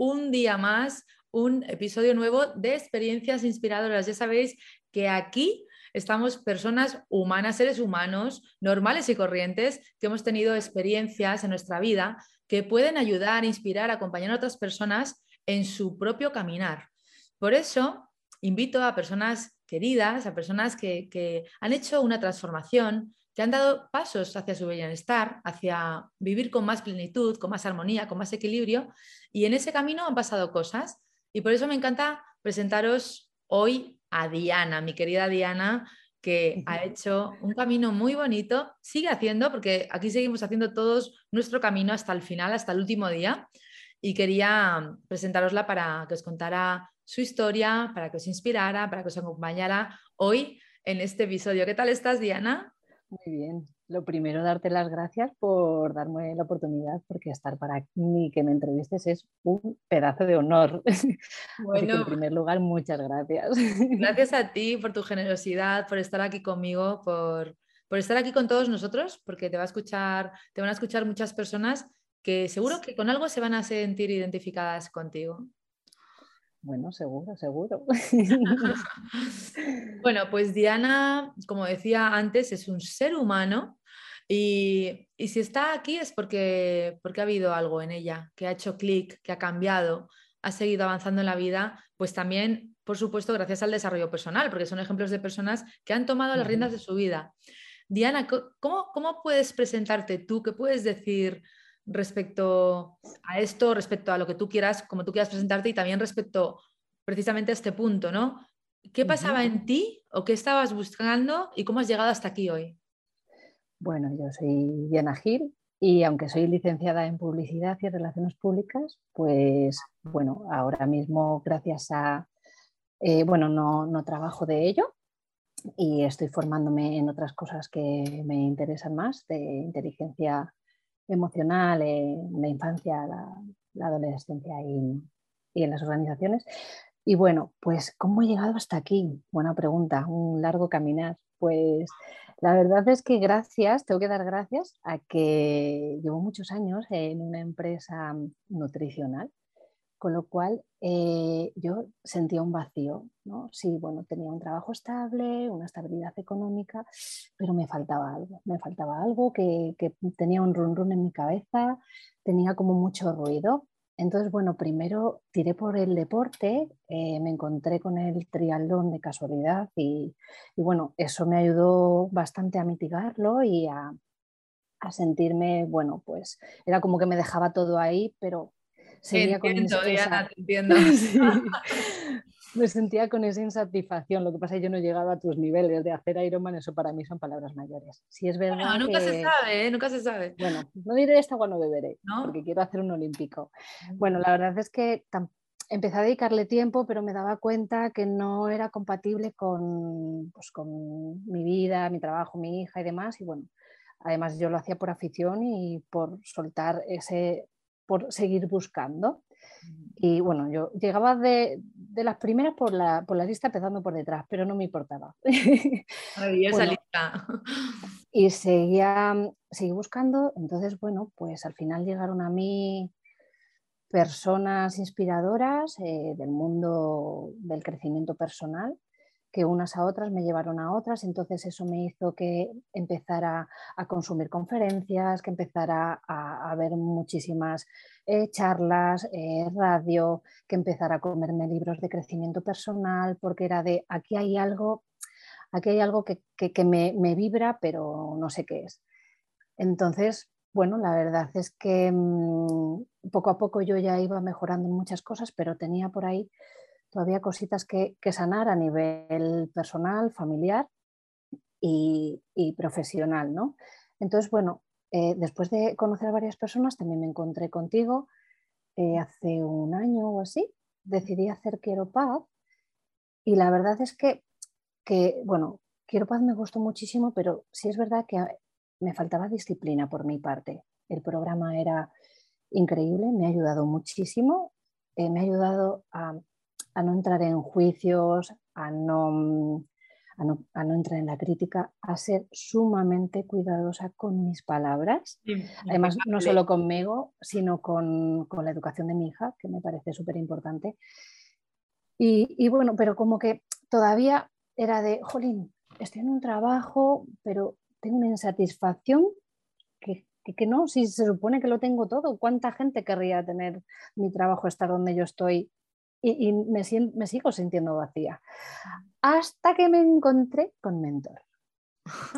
un día más un episodio nuevo de experiencias inspiradoras. Ya sabéis que aquí estamos personas humanas, seres humanos, normales y corrientes, que hemos tenido experiencias en nuestra vida que pueden ayudar, inspirar, acompañar a otras personas en su propio caminar. Por eso, invito a personas queridas, a personas que, que han hecho una transformación, que han dado pasos hacia su bienestar, hacia vivir con más plenitud, con más armonía, con más equilibrio, y en ese camino han pasado cosas. Y por eso me encanta presentaros hoy a Diana, mi querida Diana, que ha hecho un camino muy bonito, sigue haciendo, porque aquí seguimos haciendo todos nuestro camino hasta el final, hasta el último día, y quería presentarosla para que os contara su historia, para que os inspirara, para que os acompañara hoy en este episodio. ¿Qué tal estás, Diana? Muy bien. Lo primero, darte las gracias por darme la oportunidad, porque estar para mí que me entrevistes es un pedazo de honor. Bueno, en primer lugar, muchas gracias. Gracias a ti por tu generosidad, por estar aquí conmigo, por, por estar aquí con todos nosotros, porque te va a escuchar, te van a escuchar muchas personas que seguro que con algo se van a sentir identificadas contigo. Bueno, seguro, seguro. bueno, pues Diana, como decía antes, es un ser humano y, si está aquí es porque, porque ha habido algo en ella, que ha hecho clic, que ha cambiado, ha seguido avanzando en la vida, pues también, por supuesto, gracias al desarrollo personal, porque son ejemplos de personas que han tomado las riendas de su vida. Diana, ¿cómo, cómo puedes presentarte tú? ¿Qué puedes decir respecto a esto, respecto a lo que tú quieras, como tú quieras presentarte y también respecto precisamente a este punto, ¿no? ¿Qué pasaba en ti o qué estabas buscando y cómo has llegado hasta aquí hoy? Bueno, yo soy Diana Gil y aunque soy licenciada en publicidad y relaciones públicas, pues bueno, ahora mismo gracias a, eh, bueno, no, no trabajo de ello, y estoy formándome en otras cosas que me interesan más, de inteligencia emocional en la infancia, la, adolescencia y, en las organizaciones. Y bueno, pues ¿cómo he llegado hasta aquí? Buena pregunta, un largo caminar. Pues la verdad es que gracias, tengo que dar gracias a que llevo muchos años en una empresa nutricional con lo cual eh, yo sentía un vacío, ¿no? Sí, bueno, tenía un trabajo estable, una estabilidad económica, pero me faltaba algo, me faltaba algo que, tenía un run run en mi cabeza, tenía como mucho ruido. Entonces, bueno, primero tiré por el deporte, eh, me encontré con el triatlón de casualidad y, bueno, eso me ayudó bastante a mitigarlo y a, a sentirme, bueno, pues era como que me dejaba todo ahí, pero Me sentía con esa insatisfacción. Lo que pasa es que yo no llegaba a tus niveles de hacer Ironman, eso para mí son palabras mayores. Si es verdad. nunca se sabe, ¿eh? nunca se sabe. Bueno, no diré esta cuando beberé, porque quiero hacer un olímpico. Bueno, la verdad es que empecé a dedicarle tiempo, pero me daba cuenta que no era compatible con, pues, con mi vida, mi trabajo, mi hija y demás. Y bueno, además yo lo hacía por afición y por soltar ese por seguir buscando. Y bueno, yo llegaba de, las primeras por la, por la, lista empezando por detrás, pero no me importaba. lista. Y seguía, seguí buscando, entonces bueno, pues al final llegaron a mí personas inspiradoras eh, del mundo del crecimiento personal que unas a otras me llevaron a otras, entonces eso me hizo que empezara a consumir conferencias, que empezara a, ver muchísimas eh, charlas, eh, radio, que empezara a comerme libros de crecimiento personal, porque era de aquí hay algo, aquí hay algo que, me, me, vibra, pero no sé qué es. Entonces, bueno, la verdad es que mm, poco a poco yo ya iba mejorando en muchas cosas, pero tenía por ahí todavía cositas que, sanar a nivel personal, familiar y, profesional, ¿no? Entonces, bueno, eh, después de conocer a varias personas, también me encontré contigo eh, hace un año o así, decidí hacer Quiero Paz y la verdad es que, que, bueno, Quiero Paz me gustó muchísimo, pero sí es verdad que me faltaba disciplina por mi parte. El programa era increíble, me ha ayudado muchísimo, eh, me ha ayudado a a no entrar en juicios, a no, a no, entrar en la crítica, a ser sumamente cuidadosa con mis palabras. Además, no solo conmigo, sino con, la educación de mi hija, que me parece súper importante. Y, bueno, pero como que todavía era de, jolín, estoy en un trabajo, pero tengo una insatisfacción que, que, no, si se supone que lo tengo todo, ¿cuánta gente querría tener mi trabajo, estar donde yo estoy y, me, me, sigo sintiendo vacía. Hasta que me encontré con Mentor.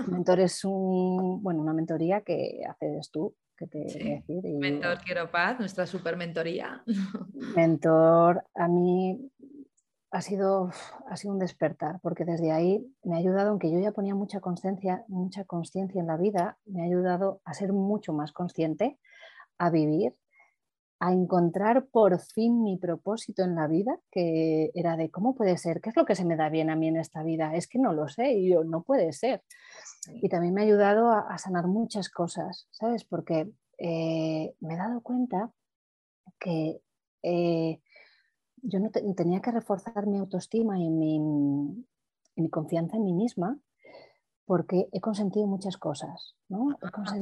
Mentor es un, bueno, una mentoría que haces tú, que te decir. Mentor Quiero Paz, nuestra super mentoría. Mentor, a mí ha sido, ha sido un despertar, porque desde ahí me ha ayudado, aunque yo ya ponía mucha conciencia mucha conciencia en la vida, me ha ayudado a ser mucho más consciente, a vivir a encontrar por fin mi propósito en la vida, que era de cómo puede ser, qué es lo que se me da bien a mí en esta vida, es que no lo sé y yo no puede ser. Y también me ha ayudado a, sanar muchas cosas, ¿sabes? Porque eh, me he dado cuenta que eh, yo no tenía que reforzar mi autoestima y mi confianza en mí misma porque he consentido muchas cosas. ¿no?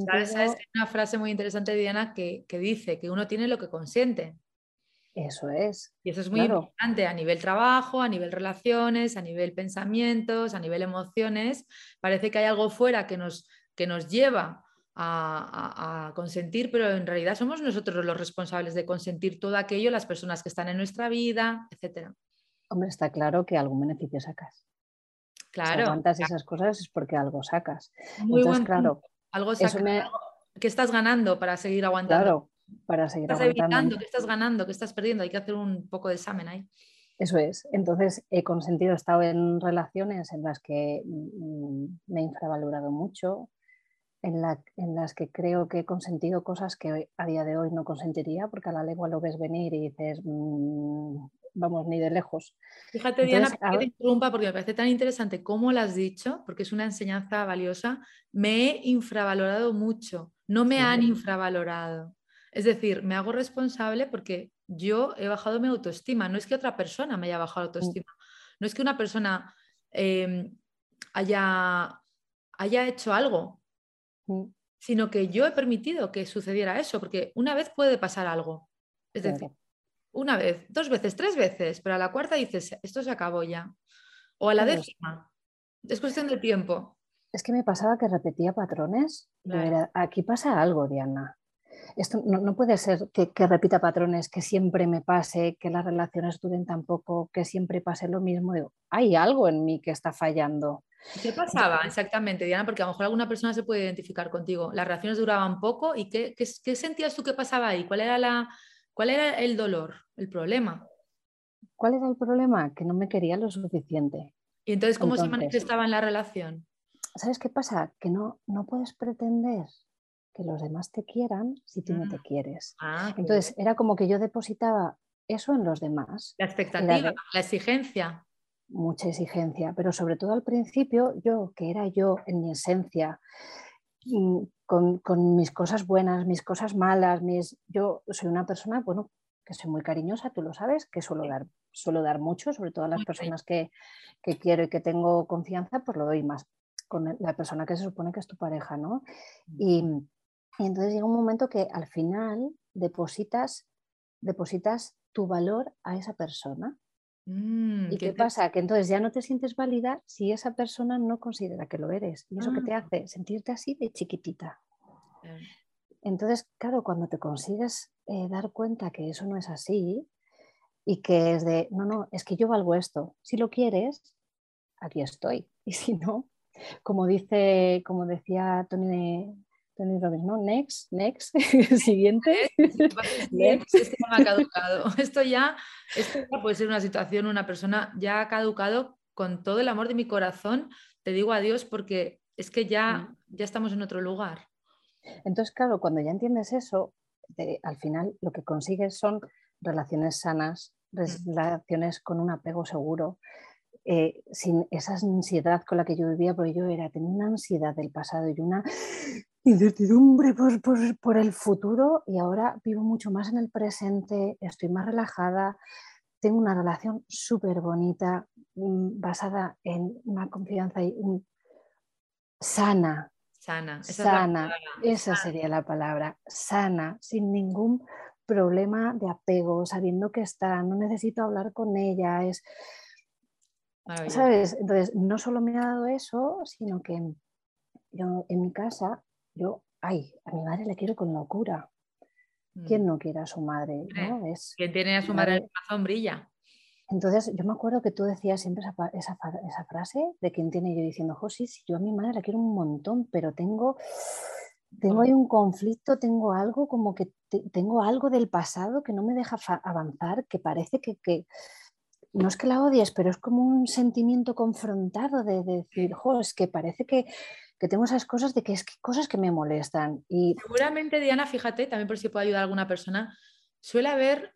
¿Sabes? una frase muy interesante de Diana que, dice que uno tiene lo que consiente. Eso es. Y eso es muy importante a nivel trabajo, a nivel relaciones, a nivel pensamientos, a nivel emociones. Parece que hay algo fuera que nos, que nos lleva a, consentir, pero en realidad somos nosotros los responsables de consentir todo aquello, las personas que están en nuestra vida, etc. Hombre, está claro que algún beneficio sacas. Claro. Si aguantas esas cosas es porque algo sacas. Muy Entonces, claro. Algo, ¿Qué estás ganando para seguir aguantando? Claro, para seguir ¿Estás aguantando. ¿Qué estás ganando? ¿Qué estás perdiendo? Hay que hacer un poco de examen ahí. Eso es. Entonces, he consentido, he estado en relaciones en las que mm, me he infravalorado mucho, en, en, las que creo que he consentido cosas que a día de hoy no consentiría, porque a la lengua lo ves venir y dices, mm, vamos, ni de lejos. Fíjate, Diana, que te interrumpa porque me parece tan interesante cómo lo has dicho, porque es una enseñanza valiosa. Me he infravalorado mucho, no me han infravalorado. Es decir, me hago responsable porque yo he bajado mi autoestima. No es que otra persona me haya bajado la mm. autoestima. No es que una persona em, haya, haya hecho algo, mm. sino que yo he permitido que sucediera eso, porque una vez puede pasar algo. Es decir, una vez, dos veces, tres veces, pero a la cuarta dices, esto se acabó ya. O a la décima. Es cuestión de tiempo. Es que me pasaba que repetía patrones. aquí pasa algo, Diana. Esto no, puede ser que, repita patrones, que siempre me pase, que las relaciones duren tan poco, que siempre pase lo mismo. Digo, hay algo en mí que está fallando. ¿Qué pasaba exactamente, Diana? Porque a lo mejor alguna persona se puede identificar contigo. Las relaciones duraban poco y ¿qué, qué, qué sentías tú que pasaba ahí? ¿Cuál era la, ¿Cuál era el dolor, el problema? ¿Cuál era el problema? Que no me quería lo suficiente. ¿Y entonces cómo se manifestaba en la relación? ¿Sabes qué pasa? Que no, no puedes pretender que los demás te quieran si tú no te mm. quieres. Ah, entonces era como que yo depositaba eso en los demás. La expectativa, la exigencia. Mucha exigencia, pero sobre todo al principio yo, que era yo en mi esencia, mm, con, mis cosas buenas, mis cosas malas, mis... yo soy una persona, bueno, que soy muy cariñosa, tú lo sabes, que suelo dar, suelo dar mucho, sobre todo a las personas que, quiero y que tengo confianza, pues lo doy más con la persona que se supone que es tu pareja, ¿no? Y, entonces llega un momento que al final depositas, depositas tu valor a esa persona. Mm, ¿Y qué, pasa? Que entonces ya no te sientes válida si esa persona no considera que lo eres. Y eso que te ah. hace sentirte así de chiquitita. Entonces, claro, cuando te consigues eh, dar cuenta que eso no es así y que es de, no, no, es que yo valgo esto. Si lo quieres, aquí estoy. Y si no, como dice, como decía Tony, Tony Robbins, ¿no? Next, next, siguiente. next. Esto ha caducado. Esto ya, esto ya puede ser una situación, una persona ya ha caducado con todo el amor de mi corazón. Te digo adiós porque es que ya, ya estamos en otro lugar. Entonces, claro, cuando ya entiendes eso, al final lo que consigues son relaciones sanas, mm. relaciones con un apego seguro, eh, sin esa ansiedad con la que yo vivía, porque yo era, tenía una ansiedad del pasado y una incertidumbre por, por, el futuro y ahora vivo mucho más en el presente, estoy más relajada, tengo una relación súper bonita mm, basada en una confianza y un, sana, Sana. Esa sana, esa sería la palabra. Sana, sin ningún problema de apego, sabiendo que está, no necesito hablar con ella, es... ¿Sabes? Entonces, no solo me ha dado eso, sino que yo en mi casa, yo, ay, a mi madre le quiero con locura. ¿Quién mm. no quiere a su madre? ¿no? Es, ¿Quién tiene a su madre en la sombrilla? Entonces, yo me acuerdo que tú decías siempre esa, frase de quien tiene yo diciendo, José, si yo a mi madre la quiero un montón, pero tengo, tengo ahí un conflicto, tengo algo como que tengo algo del pasado que no me deja avanzar, que parece que, no es que la odies, pero es como un sentimiento confrontado de, decir, jo, es que parece que, tengo esas cosas de que es que cosas que me molestan. Y... Seguramente, Diana, fíjate, también por si puedo ayudar a alguna persona, suele haber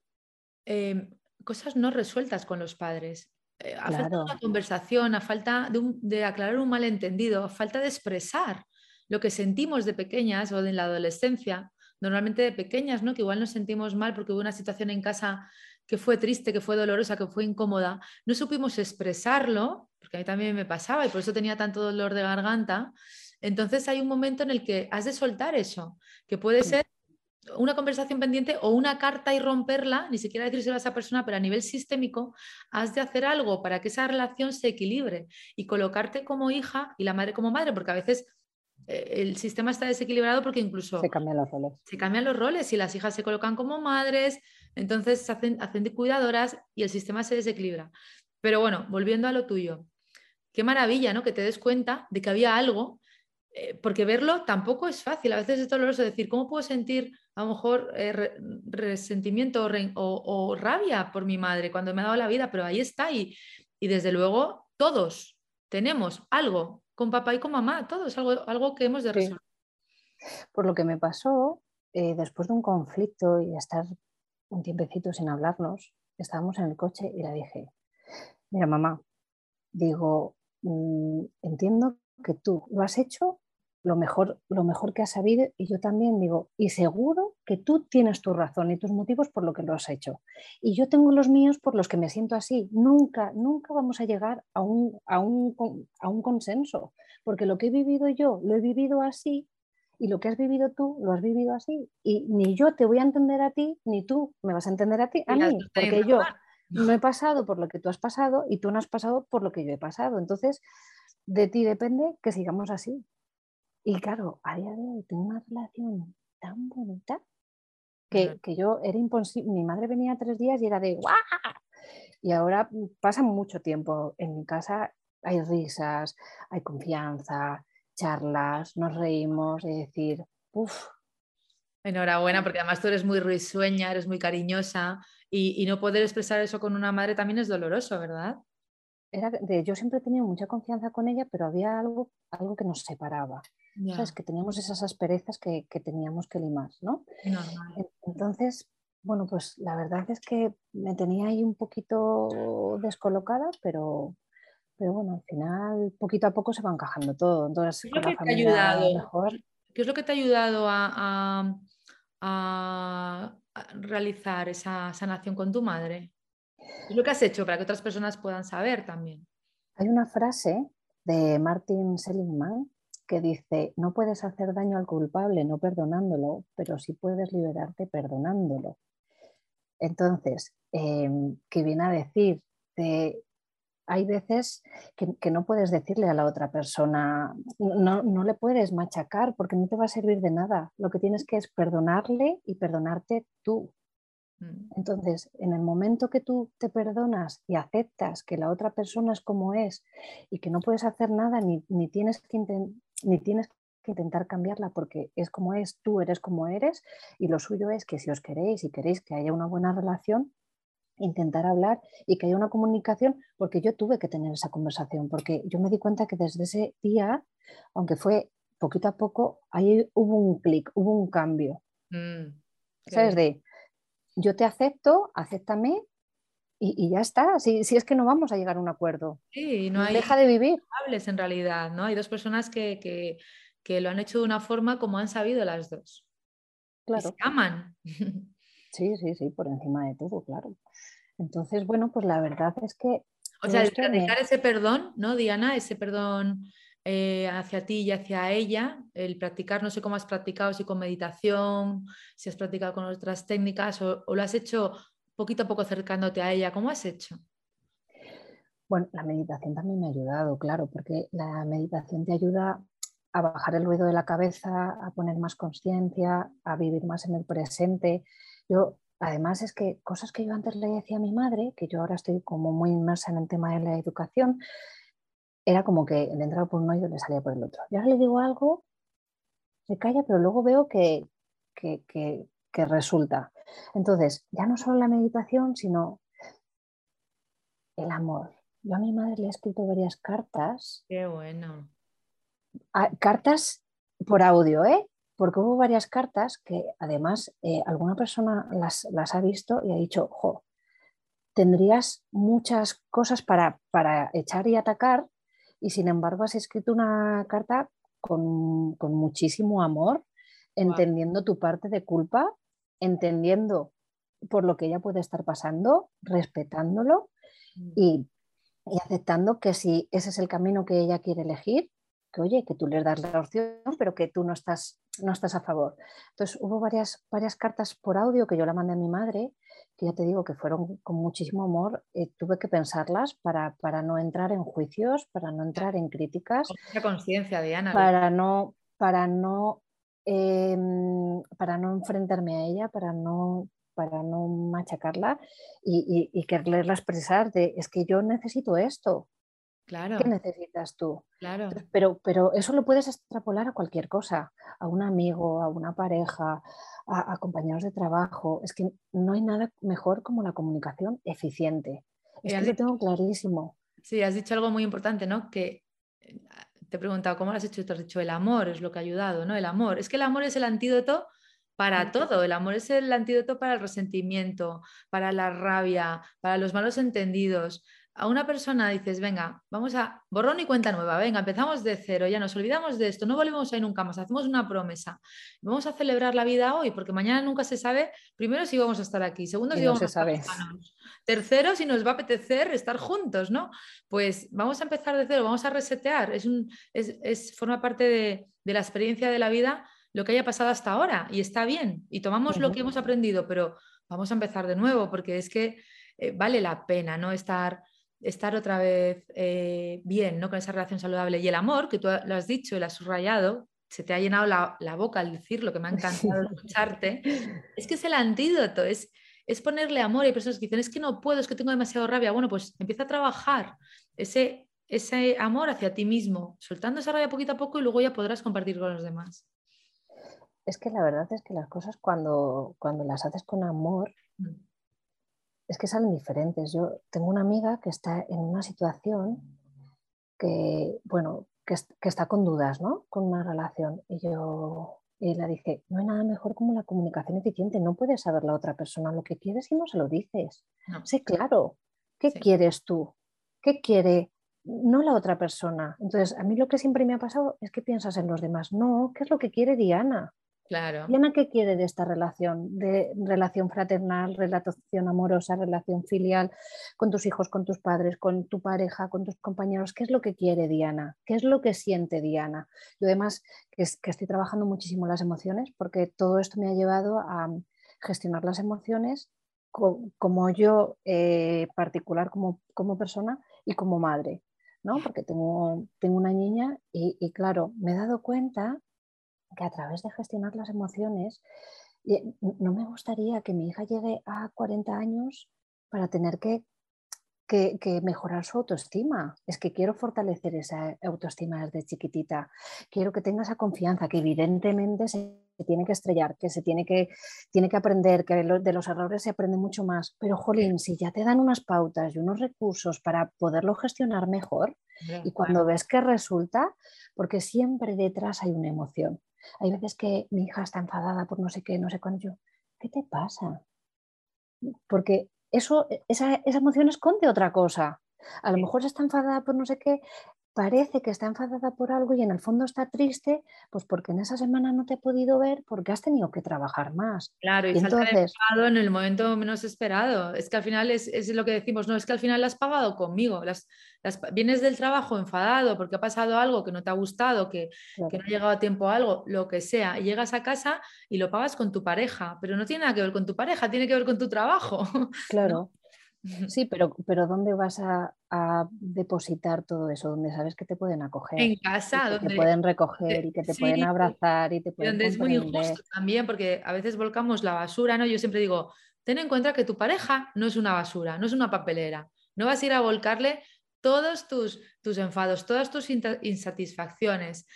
em, cosas no resueltas con los padres. Eh, a falta de una conversación, a falta de, aclarar un malentendido, a falta de expresar lo que sentimos de pequeñas o en la adolescencia, normalmente de pequeñas, ¿no? que igual nos sentimos mal porque hubo una situación en casa que fue triste, que fue dolorosa, que fue incómoda, no supimos expresarlo, porque a mí también me pasaba y por eso tenía tanto dolor de garganta. Entonces hay un momento en el que has de soltar eso, que puede ser una conversación pendiente o una carta y romperla, ni siquiera decírselo a esa persona, pero a nivel sistémico, has de hacer algo para que esa relación se equilibre y colocarte como hija y la madre como madre, porque a veces eh, el sistema está desequilibrado porque incluso se cambian los roles. Se cambian los roles y las hijas se colocan como madres, entonces se hacen, hacen de cuidadoras y el sistema se desequilibra. Pero bueno, volviendo a lo tuyo, qué maravilla, ¿no? Que te des cuenta de que había algo eh, porque verlo tampoco es fácil. A veces es doloroso decir, ¿cómo puedo sentir a lo mejor eh, resentimiento o, rabia por mi madre cuando me ha dado la vida? Pero ahí está y, desde luego todos tenemos algo con papá y con mamá, todos, algo, algo que hemos de resolver. Por lo que me pasó, eh, después de un conflicto y estar un tiempecito sin hablarnos, estábamos en el coche y la dije, mira mamá, digo, entiendo que tú lo has hecho lo mejor, lo mejor que has sabido y yo también digo, y seguro que tú tienes tu razón y tus motivos por lo que lo has hecho. Y yo tengo los míos por los que me siento así. Nunca, nunca vamos a llegar a un, a un, a un consenso, porque lo que he vivido yo lo he vivido así y lo que has vivido tú lo has vivido así. Y ni yo te voy a entender a ti, ni tú me vas a entender a ti, a mí, porque yo no he pasado por lo que tú has pasado y tú no has pasado por lo que yo he pasado. Entonces, de ti depende que sigamos así. Y claro, a día de hoy tengo una relación tan bonita que, yo era imposible. Mi madre venía tres días y era de ¡guau! Y ahora pasa mucho tiempo en mi casa, hay risas, hay confianza, charlas, nos reímos, es decir, uff. Enhorabuena, porque además tú eres muy risueña, eres muy cariñosa y, y no poder expresar eso con una madre también es doloroso, ¿verdad? Era de, yo siempre he tenido mucha confianza con ella, pero había algo, algo que nos separaba. ¿sabes? Que teníamos esas asperezas que, teníamos que limar, ¿no? Entonces, bueno, pues la verdad es que me tenía ahí un poquito descolocada, pero, pero bueno, al final poquito a poco se va encajando todo. Entonces, ¿Qué es lo que te ha ayudado? Mejor... ¿Qué es lo que te ha ayudado a, a, realizar esa sanación con tu madre? ¿Qué es lo que has hecho para que otras personas puedan saber también? Hay una frase de Martin Seligman que dice, no puedes hacer daño al culpable no perdonándolo, pero sí puedes liberarte perdonándolo. Entonces, em, ¿qué viene a decir hay veces que, no puedes decirle a la otra persona, no, no, le puedes machacar porque no te va a servir de nada. Lo que tienes que es perdonarle y perdonarte tú. Mm. Entonces, en el momento que tú te perdonas y aceptas que la otra persona es como es y que no puedes hacer nada ni, tienes, que ni tienes que intentar cambiarla porque es como es, tú eres como eres y lo suyo es que si os queréis y queréis que haya una buena relación, intentar hablar y que haya una comunicación, porque yo tuve que tener esa conversación, porque yo me di cuenta que desde ese día, aunque fue poquito a poco, ahí hubo un clic, hubo un cambio. Mm, ¿Sabes? De yo te acepto, acéptame y, ya está. Si, es que no vamos a llegar a un acuerdo. Sí, no hay. Deja de vivir. Hables en realidad, ¿no? Hay dos personas que, lo han hecho de una forma como han sabido las dos. Claro. se aman. Sí, sí, sí, por encima de todo, claro. Entonces, bueno, pues la verdad es que... O sea, el practicar ese perdón, ¿no, Diana? Ese perdón eh, hacia ti y hacia ella, el practicar, no sé cómo has practicado, si con meditación, si has practicado con otras técnicas o, lo has hecho poquito a poco acercándote a ella, ¿cómo has hecho? Bueno, la meditación también me ha ayudado, claro, porque la meditación te ayuda a bajar el ruido de la cabeza, a poner más conciencia, a vivir más en el presente. Yo, además, es que cosas que yo antes le decía a mi madre, que yo ahora estoy como muy inmersa en el tema de la educación, era como que le entraba por un oído y le salía por el otro. Y ahora le digo algo, se calla, pero luego veo que, que, resulta. Entonces, ya no solo la meditación, sino el amor. Yo a mi madre le he escrito varias cartas. Qué bueno. cartas por audio, ¿eh? Porque hubo varias cartas que además eh, alguna persona las, ha visto y ha dicho, jo, tendrías muchas cosas para, echar y atacar y sin embargo has escrito una carta con, muchísimo amor, entendiendo tu parte de culpa, entendiendo por lo que ella puede estar pasando, respetándolo mm. y, y aceptando que si ese es el camino que ella quiere elegir, que oye, que tú les das la opción, pero que tú no estás, no estás a favor. Entonces hubo varias, varias cartas por audio que yo la mandé a mi madre, que ya te digo que fueron con muchísimo amor, eh, tuve que pensarlas para, para, no entrar en juicios, para no entrar en críticas. Con conciencia, Diana. Para no, para no, em, para no enfrentarme a ella, para no para no machacarla y, y, y quererla expresar de es que yo necesito esto, Claro. ¿Qué necesitas tú? Claro. Pero, pero eso lo puedes extrapolar a cualquier cosa, a un amigo, a una pareja, a, compañeros de trabajo. Es que no hay nada mejor como la comunicación eficiente. Es que lo tengo clarísimo. Sí, has dicho algo muy importante, ¿no? Que eh, te he preguntado cómo lo has hecho y te has dicho el amor es lo que ha ayudado, ¿no? El amor. Es que el amor es el antídoto para todo. El amor es el antídoto para el resentimiento, para la rabia, para los malos entendidos a una persona dices, venga, vamos a borrón y cuenta nueva, venga, empezamos de cero, ya nos olvidamos de esto, no volvemos a ir nunca más, hacemos una promesa, vamos a celebrar la vida hoy, porque mañana nunca se sabe, primero si vamos a estar aquí, segundo si vamos a estar tercero si nos va a apetecer estar juntos, ¿no? Pues vamos a empezar de cero, vamos a resetear, es, un, es, forma parte de, la experiencia de la vida lo que haya pasado hasta ahora y está bien, y tomamos lo que hemos aprendido, pero vamos a empezar de nuevo, porque es que eh, vale la pena, ¿no? Estar estar otra vez eh, bien, ¿no? Con esa relación saludable. Y el amor, que tú lo has dicho y lo has subrayado, se te ha llenado la, boca al decirlo, que me ha encantado escucharte, es que es el antídoto, es, es ponerle amor. Hay personas que dicen, es que no puedo, es que tengo demasiado rabia. Bueno, pues empieza a trabajar ese, ese amor hacia ti mismo, soltando esa rabia poquito a poco y luego ya podrás compartir con los demás. Es que la verdad es que las cosas cuando, cuando las haces con amor, mm es que salen diferentes. Yo tengo una amiga que está en una situación que, bueno, que, está con dudas, ¿no? Con una relación. Y yo y le dije, no hay nada mejor como la comunicación eficiente. No puedes saber la otra persona lo que quieres y no se lo dices. Sí, claro. ¿Qué quieres tú? ¿Qué quiere? No la otra persona. Entonces, a mí lo que siempre me ha pasado es que piensas en los demás. No, ¿qué es lo que quiere Diana? Claro. Diana, ¿qué quiere de esta relación? De relación fraternal, relación amorosa, relación filial, con tus hijos, con tus padres, con tu pareja, con tus compañeros. ¿Qué es lo que quiere Diana? ¿Qué es lo que siente Diana? Yo además que, que estoy trabajando muchísimo las emociones porque todo esto me ha llevado a gestionar las emociones como yo eh, particular, como, como persona y como madre, ¿no? Porque tengo, tengo una niña y, y, claro, me he dado cuenta que a través de gestionar las emociones, no me gustaría que mi hija llegue a 40 años para tener que que, mejorar su autoestima. Es que quiero fortalecer esa autoestima desde chiquitita. Quiero que tenga esa confianza, que evidentemente se tiene que estrellar, que se tiene que, tiene que aprender, que de los errores se aprende mucho más. Pero, Jolín, si ya te dan unas pautas y unos recursos para poderlo gestionar mejor, y cuando ves que resulta, porque siempre detrás hay una emoción. Hay veces que mi hija está enfadada por no sé qué, no sé cuánto. ¿Qué te pasa? Porque eso, esa, esa emoción esconde otra cosa. A lo mejor está enfadada por no sé qué, parece que está enfadada por algo y en el fondo está triste, pues porque en esa semana no te he podido ver porque has tenido que trabajar más. Claro, y, entonces en el momento menos esperado. Es que al final es, es, lo que decimos, no, es que al final la has pagado conmigo. Las, las, vienes del trabajo enfadado porque ha pasado algo que no te ha gustado, que, que, no ha llegado a tiempo a algo, lo que sea, y llegas a casa y lo pagas con tu pareja, pero no tiene nada que ver con tu pareja, tiene que ver con tu trabajo. Claro. Sí, pero, pero ¿dónde vas a, depositar todo eso? Donde sabes que te pueden acoger. En casa, donde te pueden recoger y que te pueden abrazar y te pueden. Donde es muy injusto también, porque a veces volcamos la basura, ¿no? Yo siempre digo, ten en cuenta que tu pareja no es una basura, no es una papelera. No vas a ir a volcarle todos tus, tus enfados, todas tus insatisfacciones.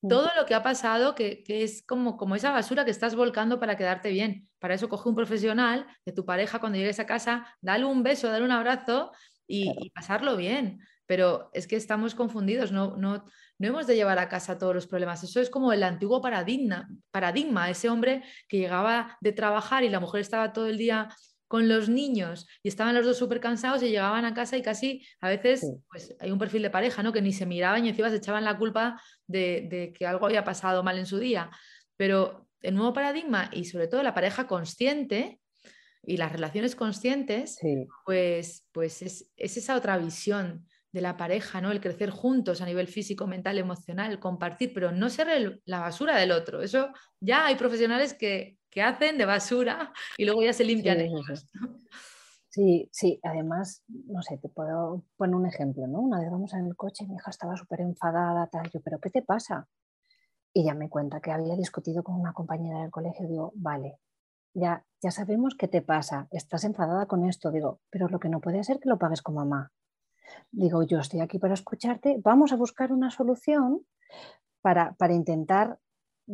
Todo lo que ha pasado, que, es como, como esa basura que estás volcando para quedarte bien. Para eso coge un profesional de tu pareja cuando llegues a casa, dale un beso, dale un abrazo y, pasarlo bien. Pero es que estamos confundidos, no, no, no hemos de llevar a casa todos los problemas. Eso es como el antiguo paradigma, paradigma, ese hombre que llegaba de trabajar y la mujer estaba todo el día con los niños y estaban los dos súper cansados y llegaban a casa y casi a veces pues hay un perfil de pareja, ¿no? Que ni se miraban y encima se echaban la culpa de, que algo había pasado mal en su día. Pero el nuevo paradigma y sobre todo la pareja consciente y las relaciones conscientes, pues, pues es, es, esa otra visión de la pareja, ¿no? El crecer juntos a nivel físico, mental, emocional, compartir, pero no ser la basura del otro. Eso ya hay profesionales que, hacen de basura y luego ya se limpian ellos. Sí, sí, además, no sé, te puedo poner un ejemplo, ¿no? Una vez vamos en el coche, mi hija estaba súper enfadada, tal, yo, pero ¿qué te pasa? Y ya me cuenta que había discutido con una compañera del colegio, digo, vale, ya, ya sabemos qué te pasa, estás enfadada con esto, digo, pero lo que no puede ser que lo pagues con mamá. Digo, yo estoy aquí para escucharte, vamos a buscar una solución para, para intentar,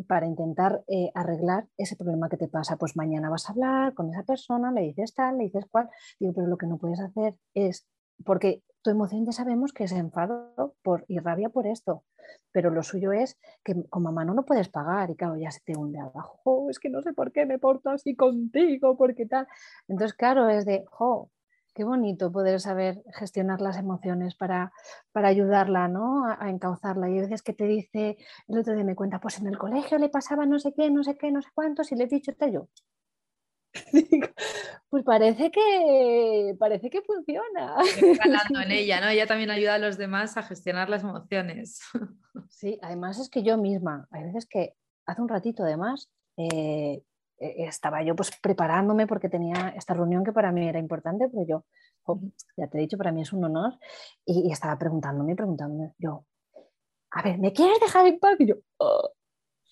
para intentar eh, arreglar ese problema que te pasa. Pues mañana vas a hablar con esa persona, le dices tal, le dices cual. Digo, pero lo que no puedes hacer es, porque tu emoción ya sabemos que es enfado por, y rabia por esto, pero lo suyo es que con mamá no lo puedes pagar y claro, ya se te hunde abajo, oh, es que no sé por qué me porto así contigo, porque tal. Entonces, claro, es de, jo, qué bonito poder saber gestionar las emociones para, para ayudarla ¿no? a, encauzarla. Y a veces que te dice, el otro día me cuenta, pues en el colegio le pasaba no sé qué, no sé qué, no sé cuántos, y le he dicho esto yo. pues parece que parece que funciona. Ganando en ella, ¿no? Ella también ayuda a los demás a gestionar las emociones. sí, además es que yo misma, hay veces que hace un ratito además eh, estaba yo pues preparándome porque tenía esta reunión que para mí era importante, pero yo, ya te he dicho, para mí es un honor, y, estaba preguntándome, preguntándome, yo, a ver, ¿me quieres dejar en paz? Y yo, oh".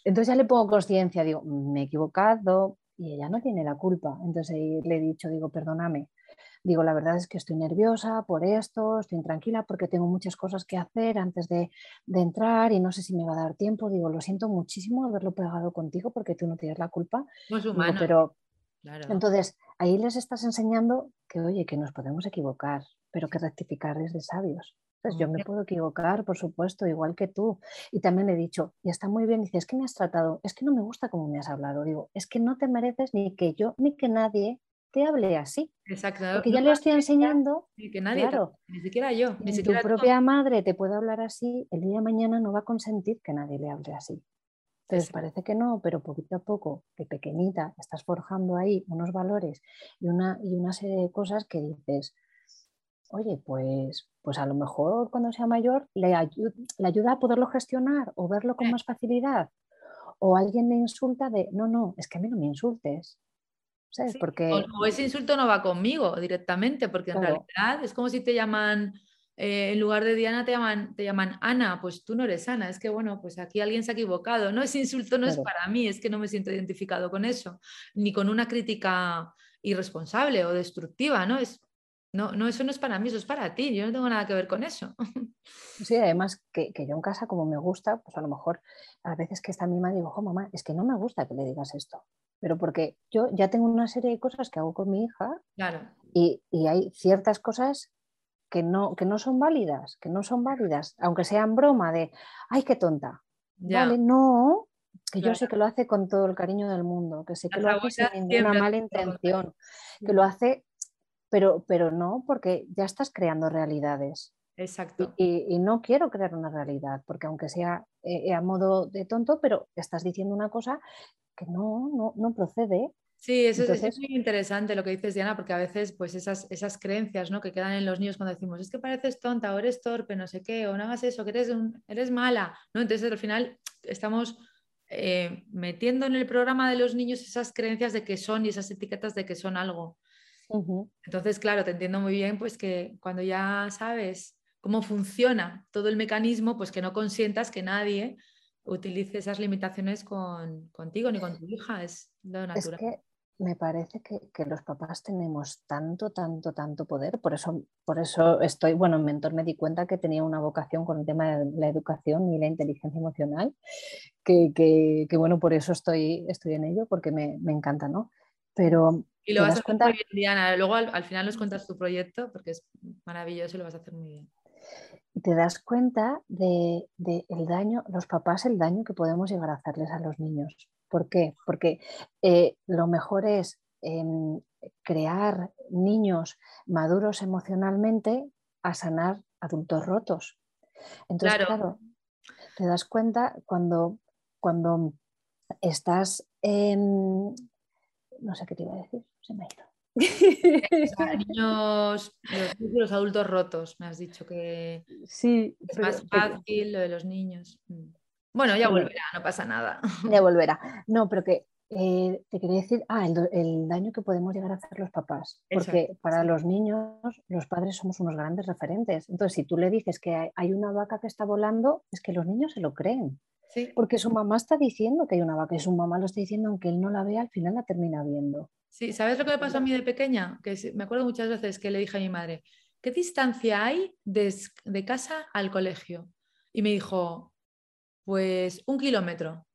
entonces ya le pongo conciencia, digo, me he equivocado y ella no tiene la culpa. Entonces le he dicho, digo, perdóname, digo, la verdad es que estoy nerviosa por esto, estoy intranquila porque tengo muchas cosas que hacer antes de, entrar y no sé si me va a dar tiempo. Digo, lo siento muchísimo haberlo pegado contigo porque tú no tienes la culpa. No es humano. pero entonces ahí les estás enseñando que, oye, que nos podemos equivocar, pero que rectificar es de sabios. Entonces, yo me puedo equivocar, por supuesto, igual que tú. Y también he dicho, y está muy bien, dice, es que me has tratado, es que no me gusta cómo me has hablado. Digo, es que no te mereces ni que yo ni que nadie te hable así. Exacto. Porque ya le estoy enseñando. que nadie, claro, ni siquiera yo. Ni tu propia madre te puede hablar así, el día de mañana no va a consentir que nadie le hable así. Entonces parece que no, pero poquito a poco, de pequeñita, estás forjando ahí unos valores y una, y una serie de cosas que dices, oye, pues, pues a lo mejor cuando sea mayor le, le ayuda a poderlo gestionar o verlo con más facilidad. O alguien le insulta de, no, no, es que a mí no me insultes ¿sabes? Porque... O, ese insulto no va conmigo directamente, porque en realidad es como si te llaman, eh, en lugar de Diana te llaman, te llaman Ana, pues tú no eres Ana, es que bueno, pues aquí alguien se ha equivocado, ¿no? Ese insulto no es para mí, es que no me siento identificado con eso, ni con una crítica irresponsable o destructiva, ¿no? Es, no, no, eso no es para mí, eso es para ti, yo no tengo nada que ver con eso. Sí, además que, yo en casa como me gusta, pues a lo mejor a veces que está mi madre digo, oh, mamá, es que no me gusta que le digas esto, pero porque yo ya tengo una serie de cosas que hago con mi hija claro. y, hay ciertas cosas que no, que no son válidas, que no son válidas, aunque sean broma de, ay, qué tonta. Vale, no, que yo sé que lo hace con todo el cariño del mundo, que sé que lo hace sin ninguna mala intención, que lo hace, pero, pero no porque ya estás creando realidades. Exacto. Y, no quiero crear una realidad, porque aunque sea eh, a modo de tonto, pero estás diciendo una cosa que no, no, no procede. Sí, eso, es, muy interesante lo que dices, Diana, porque a veces pues esas, esas creencias ¿no? que quedan en los niños cuando decimos, es que pareces tonta o eres torpe, no sé qué, o no hagas eso, que eres, eres mala, ¿no? Entonces al final estamos eh, metiendo en el programa de los niños esas creencias de que son y esas etiquetas de que son algo. Entonces, claro, te entiendo muy bien, pues que cuando ya sabes cómo funciona todo el mecanismo, pues que no consientas que nadie utilice esas limitaciones con, contigo ni con tu hija, es lo natural. Es que me parece que, los papás tenemos tanto, tanto, tanto poder, por eso, por eso estoy, bueno, en Mentor me di cuenta que tenía una vocación con el tema de la educación y la inteligencia emocional, que, que, bueno, por eso estoy, estoy en ello, porque me, me encanta, ¿no? Pero... Y lo vas a hacer muy bien, Diana. Luego al, al final nos cuentas tu proyecto, porque es maravilloso y lo vas a hacer muy bien te das cuenta de, el daño, los papás, el daño que podemos llegar a hacerles a los niños. ¿Por qué? Porque eh, lo mejor es em, crear niños maduros emocionalmente a sanar adultos rotos. Entonces, claro, te das cuenta cuando, cuando estás en... No sé qué te iba a decir, se me ha ido. Niños, los, adultos rotos, me has dicho que sí, es más fácil lo de los niños. Mm. Bueno, ya volverá, no pasa nada. Ya volverá. No, pero que eh, te quería decir, ah, el, daño que podemos llegar a hacer los papás, porque para los niños los padres somos unos grandes referentes. Entonces, si tú le dices que hay una vaca que está volando, es que los niños se lo creen. Porque su mamá está diciendo que hay una vaca y su mamá lo está diciendo, aunque él no la vea, al final la termina viendo. Sí, ¿sabes lo que me pasó a mí de pequeña? Que me acuerdo muchas veces que le dije a mi madre, ¿qué distancia hay de, casa al colegio? Y me dijo, pues un kilómetro.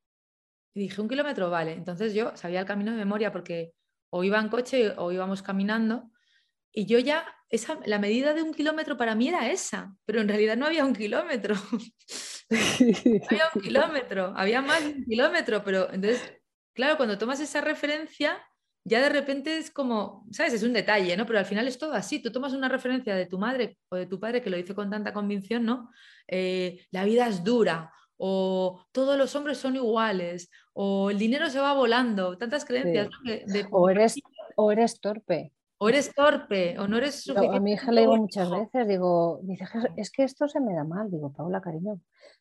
Y dije, un kilómetro, vale. Entonces yo sabía el camino de memoria porque o iba en coche o íbamos caminando. Y yo ya, esa, la medida de un kilómetro para mí era esa, pero en realidad no había un kilómetro. había un kilómetro, había más de un kilómetro, pero entonces, claro, cuando tomas esa referencia, ya de repente es como, ¿sabes? Es un detalle, ¿no? Pero al final es todo así. Tú tomas una referencia de tu madre o de tu padre que lo dice con tanta convicción, ¿no? Eh, la vida es dura, o todos los hombres son iguales, o el dinero se va volando, tantas creencias. o, eres, o eres torpe. O eres torpe, o no eres suficiente. a mi hija le digo muchas veces, digo, dice, es que esto se me da mal. Digo, Paula, cariño,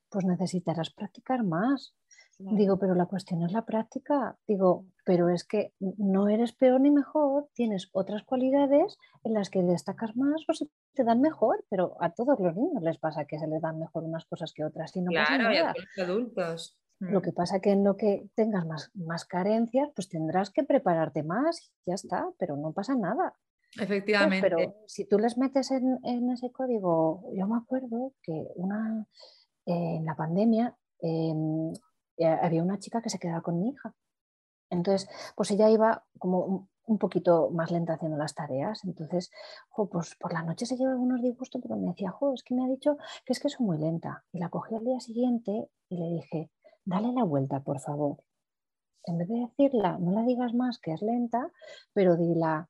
pues necesitarás practicar más. Digo, pero la cuestión es la práctica. Digo, pero es que no eres peor ni mejor, tienes otras cualidades en las que destacas más o se te dan mejor, pero a todos los niños les pasa que se les dan mejor unas cosas que otras y no claro, pasa nada. Y a los adultos. Lo mm. que pasa que en lo que tengas más, más carencias, pues tendrás que prepararte más y ya está, pero no pasa nada. Efectivamente. pero si tú les metes en, en, ese código, yo me acuerdo que una en la pandemia em, eh, había una chica que se quedaba con mi hija. Entonces, pues ella iba como un, poquito más lenta haciendo las tareas. Entonces, pues por la noche se lleva algunos disgustos, pero me decía, es que me ha dicho que es que soy muy lenta. Y la cogí al día siguiente y le dije, dale la vuelta, por favor. En vez de decirla, no la digas más que es lenta, pero dila,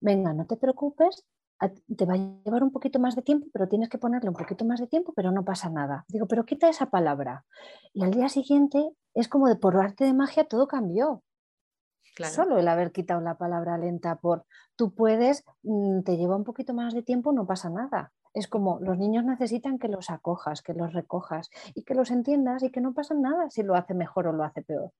venga, no te preocupes, te va a llevar un poquito más de tiempo, pero tienes que ponerle un poquito más de tiempo, pero no pasa nada. Digo, pero quita esa palabra. Y al día siguiente es como de por arte de magia todo cambió. Solo el haber quitado la palabra lenta por tú puedes, mm, te lleva un poquito más de tiempo, no pasa nada. Es como los niños necesitan que los acojas, que los recojas y que los entiendas y que no pasa nada si lo hace mejor o lo hace peor.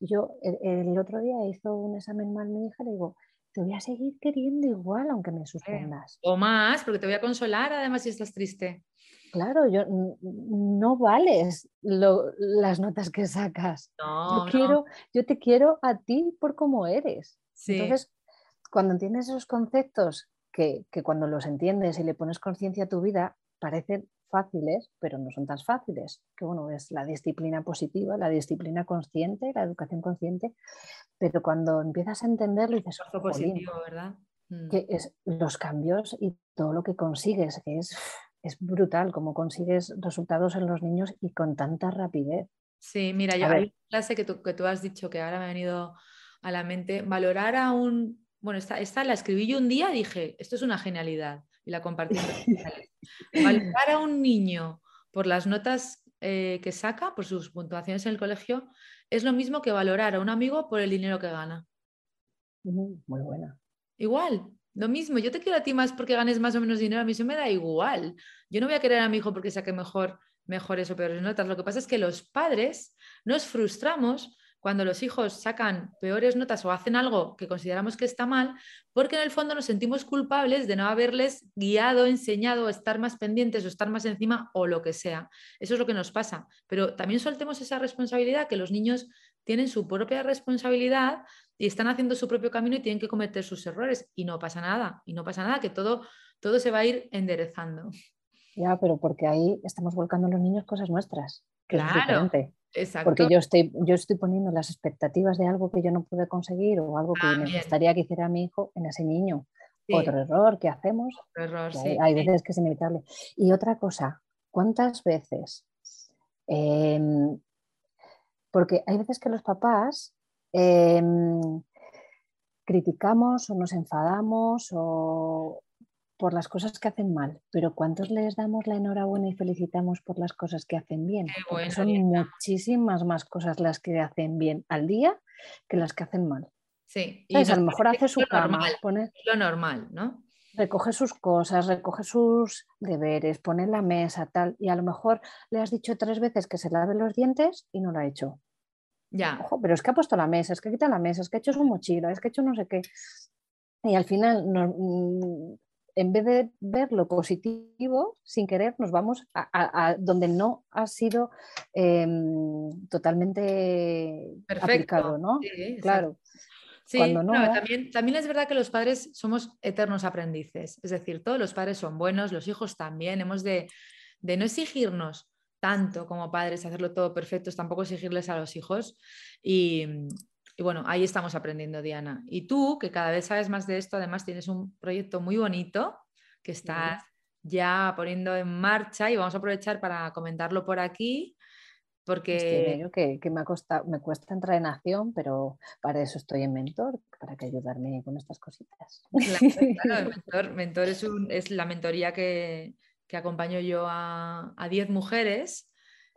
Yo el, otro día hizo un examen mal mi hija y le digo, te voy a seguir queriendo igual aunque me suspendas. O más, porque te voy a consolar además si estás triste. Claro, yo no vales las notas que sacas. yo, quiero, yo te quiero a ti por cómo eres. Entonces, cuando entiendes esos conceptos que, cuando los entiendes y le pones conciencia a tu vida, parecen fáciles, pero no son tan fáciles. Que bueno, es la disciplina positiva, la disciplina consciente, la educación consciente, pero cuando empiezas a entenderlo dices, positivo, ¿verdad? Mm. Que es los cambios y todo lo que consigues, que es, es brutal, como consigues resultados en los niños y con tanta rapidez. Sí, mira, yo hay una clase que tú, que tú has dicho que ahora me ha venido a la mente, valorar a un bueno, esta, la escribí yo un día y dije, esto es una genialidad y la compartí. Valorar a un niño por las notas eh, que saca, por sus puntuaciones en el colegio, es lo mismo que valorar a un amigo por el dinero que gana. Muy buena. Igual, lo mismo. Yo te quiero a ti más porque ganes más o menos dinero, a mí eso me da igual. Yo no voy a querer a mi hijo porque saque mejor, mejores o peores notas. Lo que pasa es que los padres nos frustramos cuando los hijos sacan peores notas o hacen algo que consideramos que está mal, porque en el fondo nos sentimos culpables de no haberles guiado, enseñado, estar más pendientes o estar más encima o lo que sea. Eso es lo que nos pasa. Pero también soltemos esa responsabilidad, que los niños tienen su propia responsabilidad y están haciendo su propio camino y tienen que cometer sus errores y no pasa nada, y no pasa nada, que todo, todo se va a ir enderezando. Ya, pero porque ahí estamos volcando a los niños cosas nuestras. claro. Porque yo estoy, yo estoy poniendo las expectativas de algo que yo no pude conseguir o algo que me gustaría que hiciera mi hijo en ese niño. Otro error que hacemos. hay, veces que es inevitable. Y otra cosa, ¿cuántas veces? Em, porque hay veces que los papás em, criticamos o nos enfadamos o, por las cosas que hacen mal, pero ¿cuántos les damos la enhorabuena y felicitamos por las cosas que hacen bien? son muchísimas más cosas las que hacen bien al día que las que hacen mal. Sí, y a lo mejor hace su cama, normal, pone, lo normal, ¿no? Recoge sus cosas, recoge sus deberes, pone la mesa, tal, y a lo mejor le has dicho tres veces que se lave los dientes y no lo ha hecho. Ya. Ojo, pero es que ha puesto la mesa, es que quita la mesa, es que ha hecho su mochila, es que ha hecho no sé qué. Y al final no, mm, en vez de ver lo positivo, sin querer, nos vamos a, donde no ha sido em, totalmente aplicado, ¿no? claro. Sí, también, también es verdad que los padres somos eternos aprendices, es decir, todos los padres son buenos, los hijos también, hemos de, de no exigirnos tanto como padres, hacerlo todo perfecto, tampoco exigirles a los hijos. Y, y bueno, ahí estamos aprendiendo, Diana. Y tú, que cada vez sabes más de esto, además tienes un proyecto muy bonito que estás ya poniendo en marcha y vamos a aprovechar para comentarlo por aquí. Porque que, que me, ha me cuesta entrar en acción, pero para eso estoy en Mentor, para que ayudarme con estas cositas. Claro, Mentor, es, la mentoría que, que acompaño yo a 10 mujeres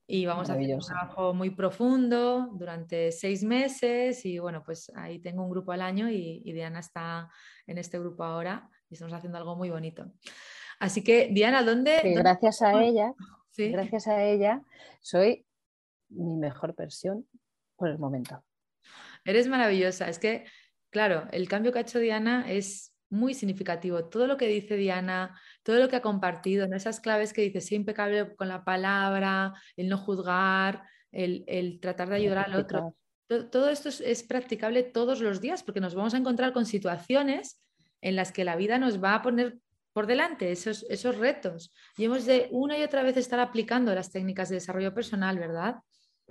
y vamos a hacer un trabajo muy profundo durante seis meses y bueno, pues ahí tengo un grupo al año y, Diana está en este grupo ahora y estamos haciendo algo muy bonito. Así que Diana, ¿dónde? gracias a ella, gracias a ella, soy mi mejor versión por el momento. Eres maravillosa. Es que, claro, el cambio que ha hecho Diana es muy significativo. Todo lo que dice Diana, todo lo que ha compartido, en esas claves que dice, ser impecable con la palabra, el no juzgar, el, tratar de ayudar al otro. Todo, esto es, practicable todos los días porque nos vamos a encontrar con situaciones en las que la vida nos va a poner por delante esos, esos retos. Y hemos de una y otra vez estar aplicando las técnicas de desarrollo personal, ¿verdad?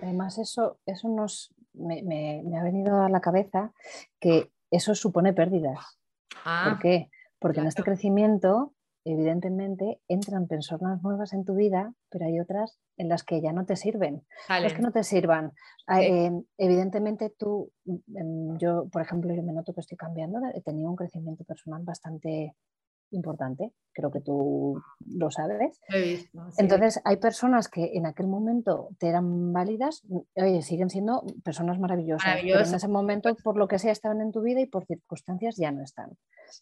Además, eso, eso nos, me, me ha venido a la cabeza que eso supone pérdidas. Ah, ¿Por qué? Porque en este crecimiento, evidentemente, entran personas nuevas en tu vida, pero hay otras en las que ya no te sirven. es que no te sirvan. Ah, em, evidentemente tú, em, yo, por ejemplo, yo me noto que estoy cambiando, he tenido un crecimiento personal bastante importante creo que tú lo sabes. Entonces, hay personas que en aquel momento te eran válidas, oye, siguen siendo personas maravillosas, pero en ese momento, por lo que sea, estaban en tu vida y por circunstancias ya no están.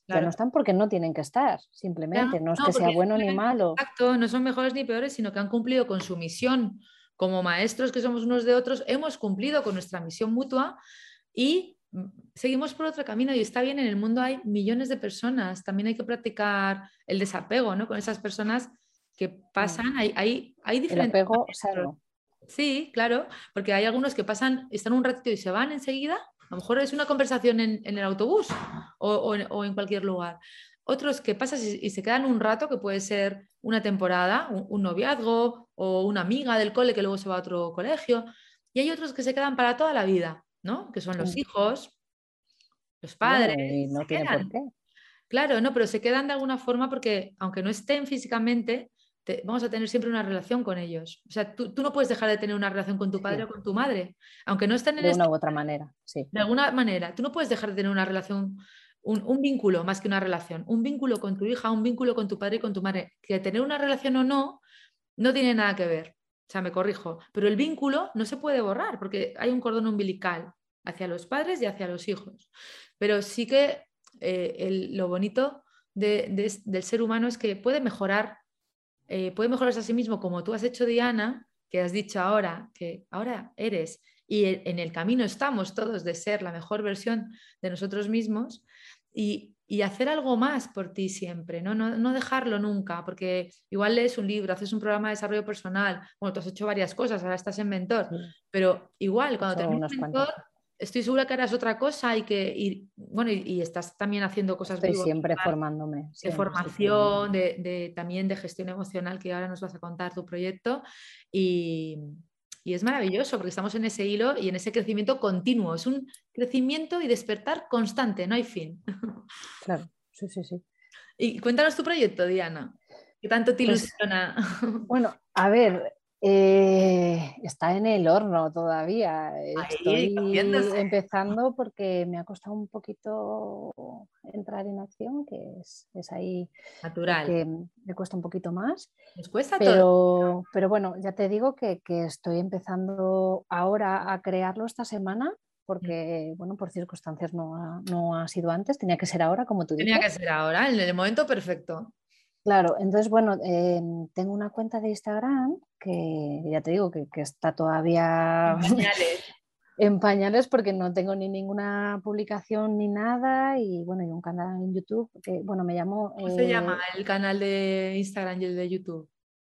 Ya no están porque no tienen que estar, simplemente, no, es que sea bueno ni malo. Exacto, no son mejores ni peores, sino que han cumplido con su misión. Como maestros que somos unos de otros, hemos cumplido con nuestra misión mutua y seguimos por otro camino y está bien, en el mundo hay millones de personas, también hay que practicar el desapego ¿no? con esas personas que pasan, hay, hay, hay diferentes... El apego Sí, claro, porque hay algunos que pasan, están un ratito y se van enseguida, a lo mejor es una conversación en, el autobús o, en cualquier lugar. Otros que pasan y, se quedan un rato, que puede ser una temporada, un noviazgo o una amiga del cole que luego se va a otro colegio. Y hay otros que se quedan para toda la vida. ¿No? Que son los hijos, los padres. no tiene por qué. Claro, no, pero se quedan de alguna forma porque aunque no estén físicamente, vamos a tener siempre una relación con ellos. O sea, tú, no puedes dejar de tener una relación con tu padre o con tu madre, aunque no estén en De una u otra manera, sí. De alguna manera, tú no puedes dejar de tener una relación, un, un, vínculo más que una relación, un vínculo con tu hija, un vínculo con tu padre y con tu madre. Que tener una relación o no, no tiene nada que ver. O sea, me corrijo, pero el vínculo no se puede borrar porque hay un cordón umbilical hacia los padres y hacia los hijos. Pero sí que eh, lo bonito del ser humano es que puede mejorar, eh, puede mejorarse a sí mismo como tú has hecho, Diana, que has dicho ahora, que ahora eres y en el camino estamos todos de ser la mejor versión de nosotros mismos y, y hacer algo más por ti siempre, ¿no? ¿no? dejarlo nunca, porque igual lees un libro, haces un programa de desarrollo personal, bueno, tú has hecho varias cosas, ahora estás en mentor, pero igual cuando termines mentor, estoy segura que harás otra cosa y que, y, bueno, y, estás también haciendo cosas Estoy siempre formándome. de formación, de, de, también de gestión emocional, que ahora nos vas a contar tu proyecto. Y, y es maravilloso porque estamos en ese hilo y en ese crecimiento continuo. Es un crecimiento y despertar constante, no hay fin. Claro, sí, sí, sí. Y cuéntanos tu proyecto, Diana. ¿Qué tanto te pues, ilusiona? bueno, a ver, eh, está en el horno todavía. Estoy empezando porque me ha costado un poquito entrar en acción, que es, ahí natural. Que me cuesta un poquito más. Nos cuesta pero, todo. Pero bueno, ya te digo que, estoy empezando ahora a crearlo esta semana. Porque, bueno, por circunstancias no ha, no ha sido antes, tenía que ser ahora, como tú dices. Tenía que ser ahora, en el momento perfecto. Claro, entonces, bueno, em, tengo una cuenta de Instagram que ya te digo que, está todavía en pañales. porque no tengo ni ninguna publicación ni nada y bueno, y un canal en YouTube que, bueno, me llamo... ¿Cómo se llama eh, el canal de Instagram y el de YouTube?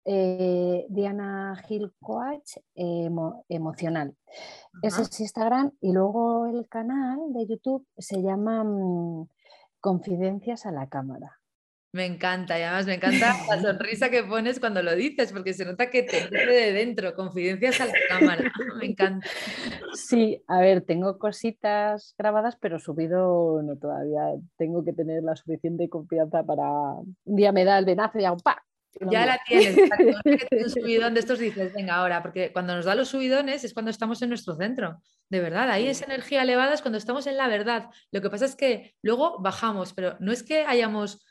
Eh, Diana Gil Coach Emocional. Ese es Instagram y luego el canal de YouTube se llama mm, Confidencias a la Cámara. Me encanta y además me encanta la sonrisa que pones cuando lo dices, porque se nota que te viene de dentro, confidencias a la cámara. Me encanta. Sí, a ver, tengo cositas grabadas, pero subido no todavía. Tengo que tener la suficiente confianza para. Un día me da el venazo y hago ¡pa! Ya la tienes, un subidón de estos dices, venga ahora, porque cuando nos da los subidones es cuando estamos en nuestro centro, de verdad, ahí esa energía elevada es cuando estamos en la verdad. Lo que pasa es que luego bajamos, pero no es que hayamos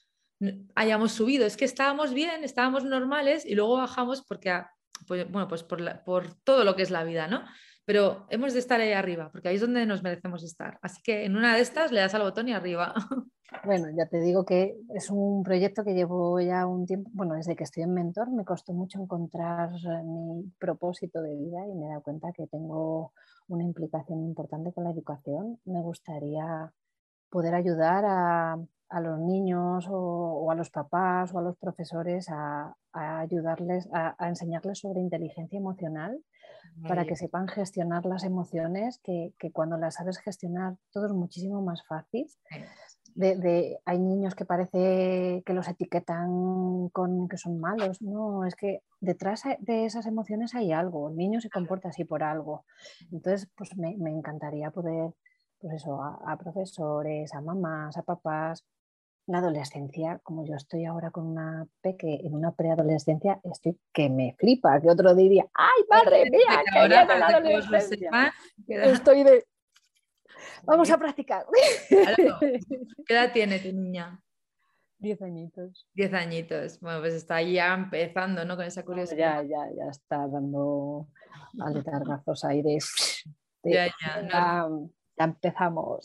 hayamos subido, es que estábamos bien, estábamos normales y luego bajamos porque, pues, bueno, pues por, por, todo lo que es la vida, ¿no? Pero hemos de estar ahí arriba, porque ahí es donde nos merecemos estar. Así que en una de estas le das al botón y arriba. Bueno, ya te digo que es un proyecto que llevo ya un tiempo, bueno, desde que estoy en Mentor me costó mucho encontrar mi propósito de vida y me he dado cuenta que tengo una implicación importante con la educación. Me gustaría poder ayudar a, a los niños o, a los papás o a los profesores a, ayudarles, a, enseñarles sobre inteligencia emocional para que sepan gestionar las emociones, que, cuando las sabes gestionar todo es muchísimo más fácil. De, hay niños que parece que los etiquetan con que son malos, no, es que detrás de esas emociones hay algo, el niño se comporta así por algo. Entonces, pues me, encantaría poder, pues eso, a, profesores, a mamás, a papás, la adolescencia, como yo estoy ahora con una peque en una preadolescencia, estoy que me flipa, que otro diría, ¡ay, madre mía! Que ahora la adolescencia! Estoy de... Vamos a practicar. ¿Qué edad tiene tu niña? Diez añitos. Diez añitos. Bueno, pues está ya empezando, ¿no? Con esa curiosidad. Ya, ya, ya está dando aletargazos aires. Ya, ya, ya, ya empezamos.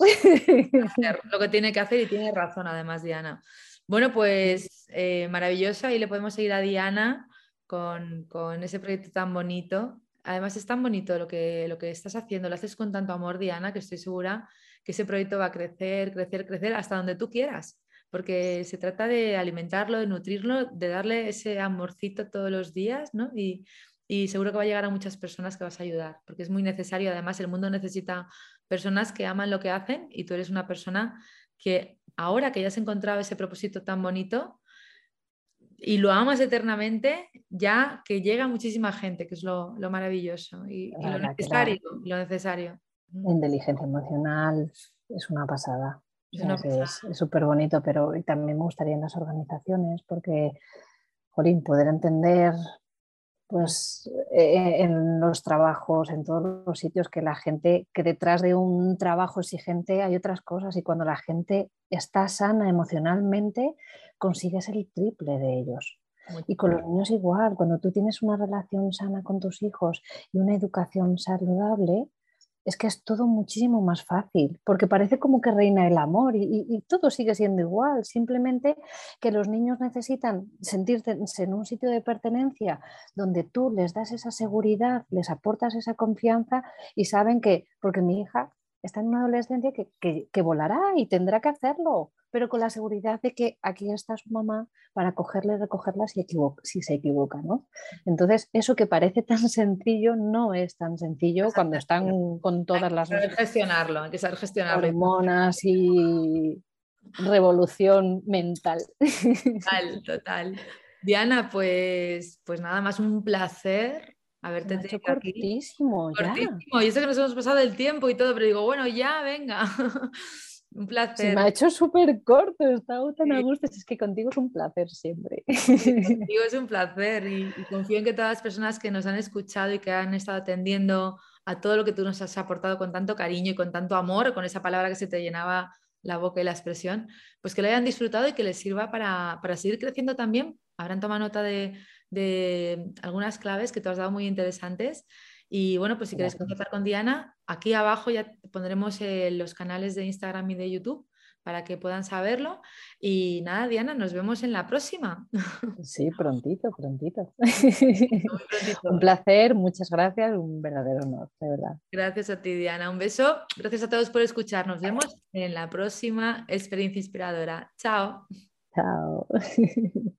Lo que tiene que hacer y tiene razón, además, Diana. Bueno, pues eh, maravillosa y le podemos seguir a Diana con, con, ese proyecto tan bonito. Además es tan bonito lo que, lo que estás haciendo, lo haces con tanto amor, Diana, que estoy segura que ese proyecto va a crecer, crecer, crecer hasta donde tú quieras, porque se trata de alimentarlo, de nutrirlo, de darle ese amorcito todos los días, ¿no? Y, y seguro que va a llegar a muchas personas que vas a ayudar, porque es muy necesario. Además, el mundo necesita personas que aman lo que hacen y tú eres una persona que ahora que ya has encontrado ese propósito tan bonito y lo amas eternamente, ya que llega muchísima gente, que es lo, maravilloso y, lo, necesario, lo necesario. Inteligencia emocional es una pasada. Es súper bonito, pero también me gustaría en las organizaciones, porque, Jolín, poder entender pues eh, en los trabajos, en todos los sitios, que la gente, que detrás de un trabajo exigente hay otras cosas y cuando la gente está sana emocionalmente, consigues el triple de ellos. Y con los niños igual, cuando tú tienes una relación sana con tus hijos y una educación saludable, es que es todo muchísimo más fácil, porque parece como que reina el amor y, todo sigue siendo igual, simplemente que los niños necesitan sentirse en un sitio de pertenencia donde tú les das esa seguridad, les aportas esa confianza y saben que, porque mi hija está en una adolescencia que, volará y tendrá que hacerlo, pero con la seguridad de que aquí está su mamá para cogerle y recogerla si, si se equivoca, ¿no? Entonces, eso que parece tan sencillo no es tan sencillo cuando están con todas las... Hay que gestionarlo, hay que saber gestionarlo. Hormonas y revolución mental. Total, total. Diana, pues, pues nada más un placer haberte hecho cortísimo, cortísimo. Yo sé que nos hemos pasado el tiempo y todo, pero digo, bueno, ya, venga. un placer. Se me ha hecho súper corto, estado tan a gusto. Es que contigo es un placer siempre. contigo es un placer y, confío en que todas las personas que nos han escuchado y que han estado atendiendo a todo lo que tú nos has aportado con tanto cariño y con tanto amor, con esa palabra que se te llenaba la boca y la expresión, pues que lo hayan disfrutado y que les sirva para, para seguir creciendo también. Habrán tomado nota de, de algunas claves que te has dado muy interesantes. Y bueno, pues si quieres contactar con Diana, aquí abajo ya pondremos eh, los canales de Instagram y de YouTube para que puedan saberlo. Y nada, Diana, nos vemos en la próxima. Sí, prontito, prontito. un placer, muchas gracias, un verdadero honor, de verdad. Gracias a ti, Diana. Un beso. Gracias a todos por escuchar. Nos vemos en la próxima experiencia inspiradora. Chao. Chao.